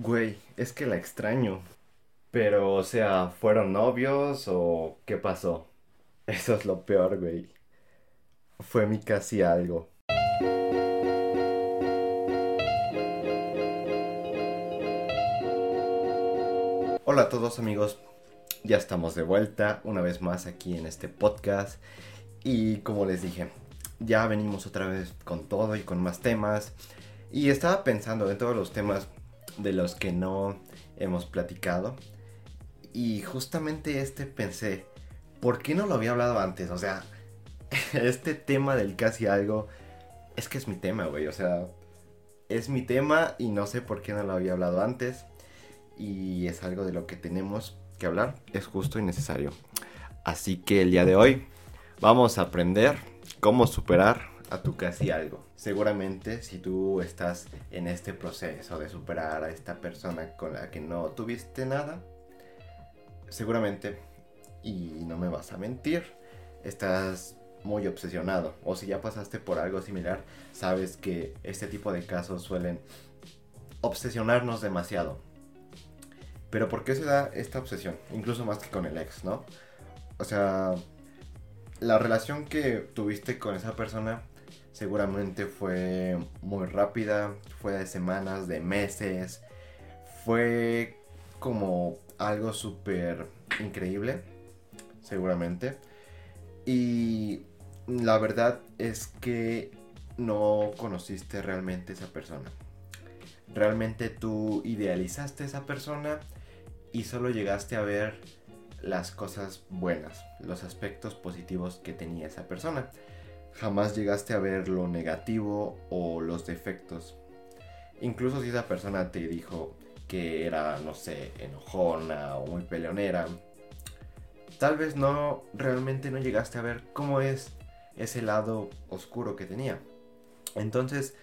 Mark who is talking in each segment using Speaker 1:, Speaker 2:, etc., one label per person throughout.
Speaker 1: Güey, es que la extraño. Pero, o sea, ¿fueron novios o qué pasó? Eso es lo peor, güey. Fue mi casi algo. Hola a todos amigos, ya estamos de vuelta una vez más aquí en este podcast y como les dije, ya venimos otra vez con todo y con más temas y estaba pensando en todos los temas de los que no hemos platicado y justamente este pensé, ¿por qué no lo había hablado antes? O sea, este tema del casi algo es que es mi tema, güey, o sea, es mi tema y no sé por qué no lo había hablado antes y es algo de lo que tenemos que hablar, es justo y necesario. Así que el día de hoy vamos a aprender cómo superar a tu casi algo. Seguramente si tú estás en este proceso de superar a esta persona con la que no tuviste nada, seguramente, y no me vas a mentir, estás muy obsesionado. O si ya pasaste por algo similar, sabes que este tipo de casos suelen obsesionarnos demasiado. Pero ¿por qué se da esta obsesión? Incluso más que con el ex, ¿no? O sea, la relación que tuviste con esa persona seguramente fue muy rápida, fue de semanas, de meses, fue como algo súper increíble, seguramente. Y la verdad es que no conociste realmente esa persona. Realmente tú idealizaste a esa persona y solo llegaste a ver las cosas buenas, los aspectos positivos que tenía esa persona. Jamás llegaste a ver lo negativo o los defectos. Incluso si esa persona te dijo que era, no sé, enojona o muy peleonera, tal vez no, realmente no llegaste a ver cómo es ese lado oscuro que tenía. Entonces,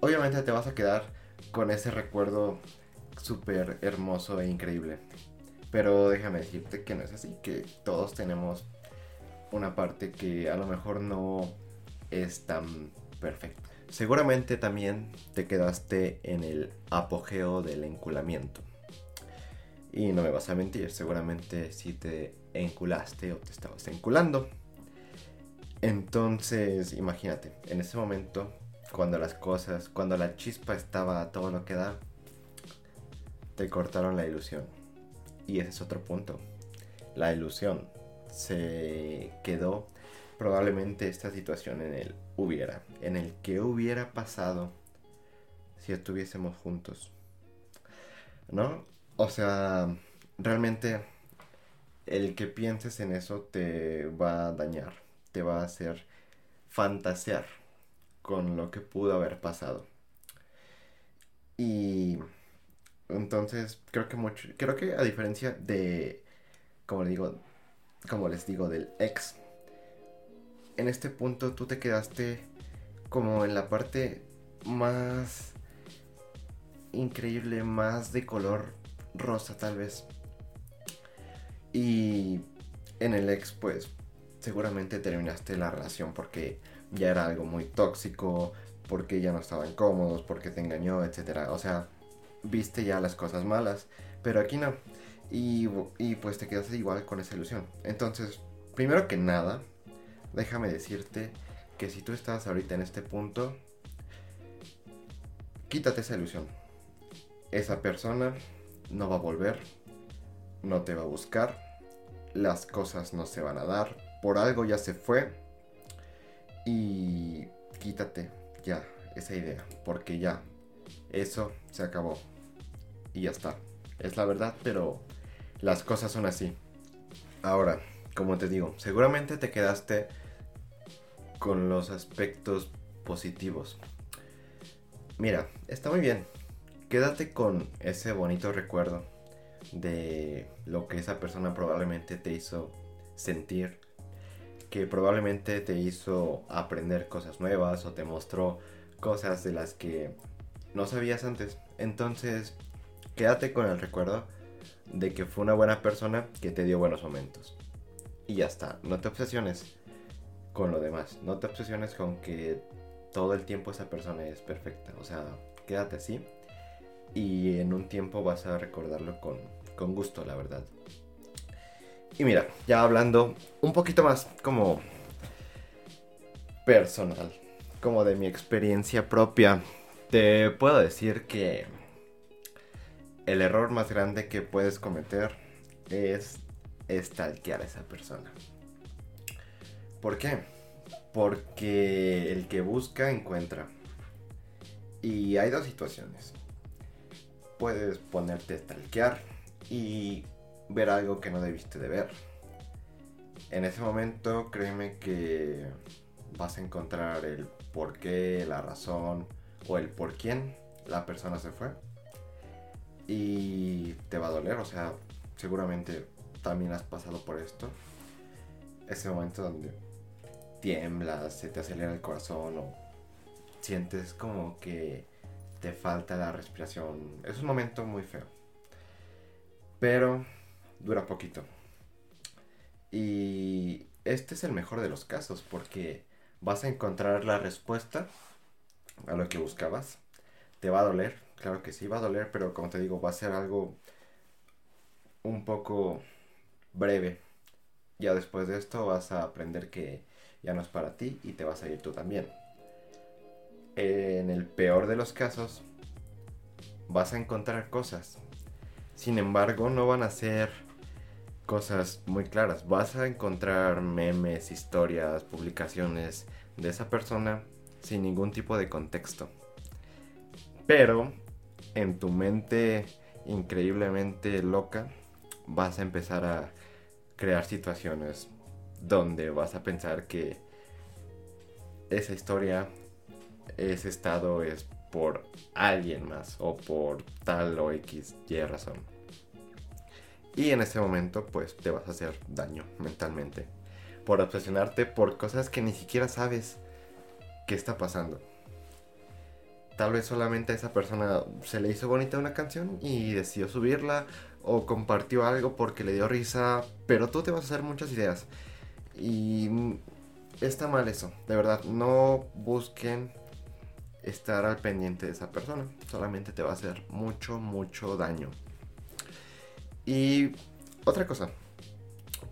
Speaker 1: obviamente te vas a quedar con ese recuerdo súper hermoso e increíble. Pero déjame decirte que no es así, que todos tenemos una parte que a lo mejor no es tan perfecta. Seguramente también te quedaste en el apogeo del enculamiento. Y no me vas a mentir, seguramente si te enculaste o te estabas enculando. Entonces, imagínate, en ese momento, cuando las cosas, cuando la chispa estaba a todo lo que da, te cortaron la ilusión. Y ese es otro punto. La ilusión. Se quedó probablemente esta situación en el hubiera. En el que hubiera pasado si estuviésemos juntos. ¿No? O sea, realmente el que pienses en eso te va a dañar. Te va a hacer fantasear con lo que pudo haber pasado. Y entonces, creo que mucho, creo que a diferencia de, como digo, como les digo, del ex, en este punto tú te quedaste como en la parte más increíble, más de color rosa tal vez. Y en el ex, pues, seguramente terminaste la relación porque ya era algo muy tóxico, porque ya no estaban cómodos, porque te engañó, etc. O sea, viste ya las cosas malas, pero aquí no. Y, pues te quedas igual con esa ilusión. Entonces, primero que nada, déjame decirte que si tú estás ahorita en este punto, quítate esa ilusión. Esa persona no va a volver, no te va a buscar, las cosas no se van a dar, por algo ya se fue y quítate ya esa idea, porque ya eso se acabó y ya está. Es la verdad, pero las cosas son así. Ahora, como te digo, seguramente te quedaste con los aspectos positivos. Mira, está muy bien. Quédate con ese bonito recuerdo de lo que esa persona probablemente te hizo sentir, que probablemente te hizo aprender cosas nuevas o te mostró cosas de las que no sabías antes. Entonces, quédate con el recuerdo de que fue una buena persona que te dio buenos momentos. Y ya está, no te obsesiones con lo demás, no te obsesiones con que todo el tiempo esa persona es perfecta, o sea, quédate así y en un tiempo vas a recordarlo con, con gusto, la verdad. Y mira, ya hablando un poquito más como personal, como de mi experiencia propia, te puedo decir que el error más grande que puedes cometer es estalquear a esa persona. ¿Por qué? Porque el que busca encuentra. Y hay dos situaciones. Puedes ponerte a stalkear y ver algo que no debiste de ver. En ese momento créeme que vas a encontrar el por qué, la razón o el por quién la persona se fue. Y te va a doler, o sea, seguramente también has pasado por esto. Ese momento donde tiemblas, se te acelera el corazón o sientes como que te falta la respiración. Es un momento muy feo. Pero dura poquito. Y este es el mejor de los casos porque vas a encontrar la respuesta a lo que buscabas. Te va a doler, claro que sí va a doler, pero como te digo, va a ser algo un poco breve. Ya después de esto vas a aprender que ya no es para ti y te vas a ir tú también. En el peor de los casos, vas a encontrar cosas. Sin embargo, no van a ser cosas muy claras. Vas a encontrar memes, historias, publicaciones de esa persona sin ningún tipo de contexto. Pero en tu mente increíblemente loca vas a empezar a crear situaciones donde vas a pensar que esa historia, ese estado es por alguien más o por tal o X, Y razón. Y en ese momento pues te vas a hacer daño mentalmente por obsesionarte por cosas que ni siquiera sabes qué está pasando. Tal vez solamente a esa persona se le hizo bonita una canción y decidió subirla o compartió algo porque le dio risa, pero tú te vas a hacer muchas ideas. Y está mal eso, de verdad, no busquen estar al pendiente de esa persona, solamente te va a hacer mucho, mucho daño. Y otra cosa,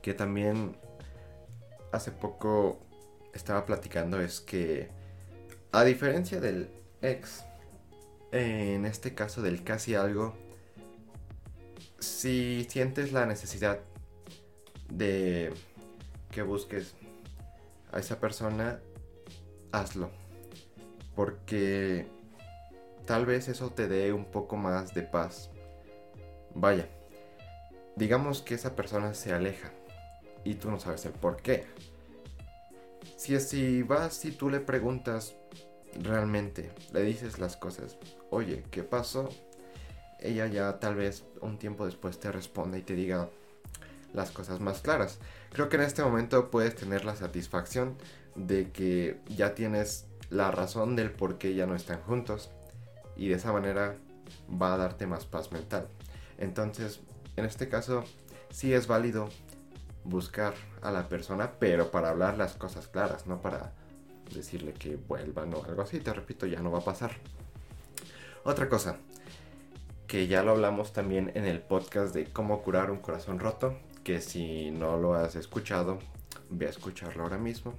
Speaker 1: que también hace poco estaba platicando es que, a diferencia del ex, en este caso del casi algo, si sientes la necesidad de que busques a esa persona, hazlo. Porque tal vez eso te dé un poco más de paz. Vaya, digamos que esa persona se aleja y tú no sabes el por qué. Si así vas y tú le preguntas realmente, le dices las cosas, oye, ¿qué pasó? Ella ya tal vez un tiempo después te responde y te diga las cosas más claras. Creo que en este momento puedes tener la satisfacción de que ya tienes la razón del por qué ya no están juntos y de esa manera va a darte más paz mental. Entonces, en este caso, sí es válido buscar a la persona, pero para hablar las cosas claras, no para decirle que vuelvan o algo así. Te repito, ya no va a pasar. Otra cosa, que ya lo hablamos también en el podcast de cómo curar un corazón roto, que si no lo has escuchado, ve a escucharlo ahora mismo.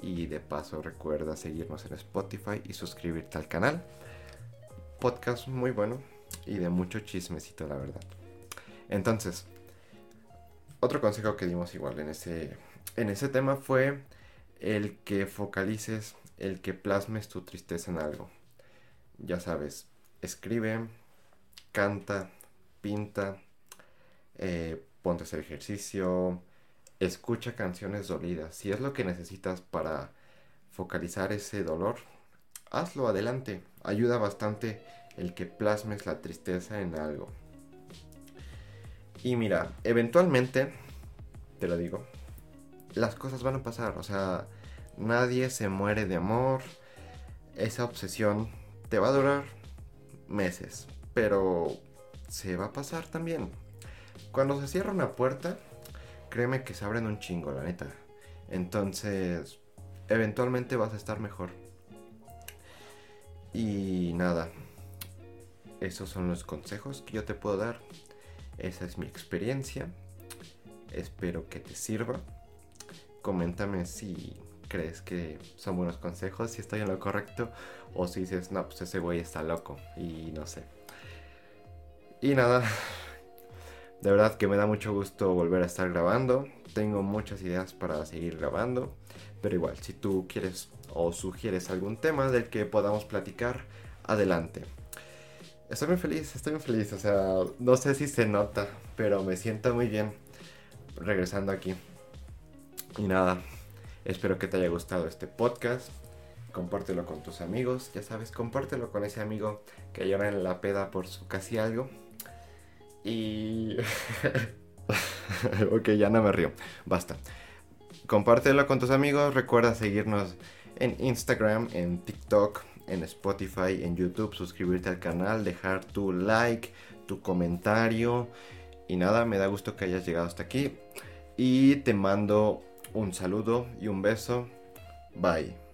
Speaker 1: Y de paso recuerda seguirnos en Spotify y suscribirte al canal. Podcast muy bueno y de mucho chismecito, la verdad. Entonces, otro consejo que dimos igual en ese, en ese tema fue el que focalices, el que plasmes tu tristeza en algo. Ya sabes, escribe, canta, pinta, eh, ponte a ejercicio, escucha canciones dolidas. Si es lo que necesitas para focalizar ese dolor, hazlo adelante. Ayuda bastante el que plasmes la tristeza en algo. Y mira, eventualmente, te lo digo, las cosas van a pasar. O sea, nadie se muere de amor. Esa obsesión te va a durar meses, pero se va a pasar también. Cuando se cierra una puerta, créeme que se abren un chingo, la neta. Entonces, eventualmente vas a estar mejor. Y nada, esos son los consejos que yo te puedo dar. Esa es mi experiencia. Espero que te sirva. Coméntame si crees que son buenos consejos, si estoy en lo correcto, o si dices, no, pues ese güey está loco y no sé. Y nada, de verdad que me da mucho gusto volver a estar grabando. Tengo muchas ideas para seguir grabando, pero igual, si tú quieres o sugieres algún tema del que podamos platicar, adelante. Estoy muy feliz, estoy muy feliz, o sea, no sé si se nota, pero me siento muy bien regresando aquí. Y nada, Espero que te haya gustado este podcast. Compártelo con tus amigos. Ya sabes, compártelo con ese amigo que llora en la peda por su casi algo. Y... ok, ya no me río. Basta. Compártelo con tus amigos. Recuerda seguirnos en Instagram, en TikTok, en Spotify, en YouTube. Suscribirte al canal, dejar tu like, tu comentario. Y nada, me da gusto que hayas llegado hasta aquí. Y te mando un saludo y un beso. Bye.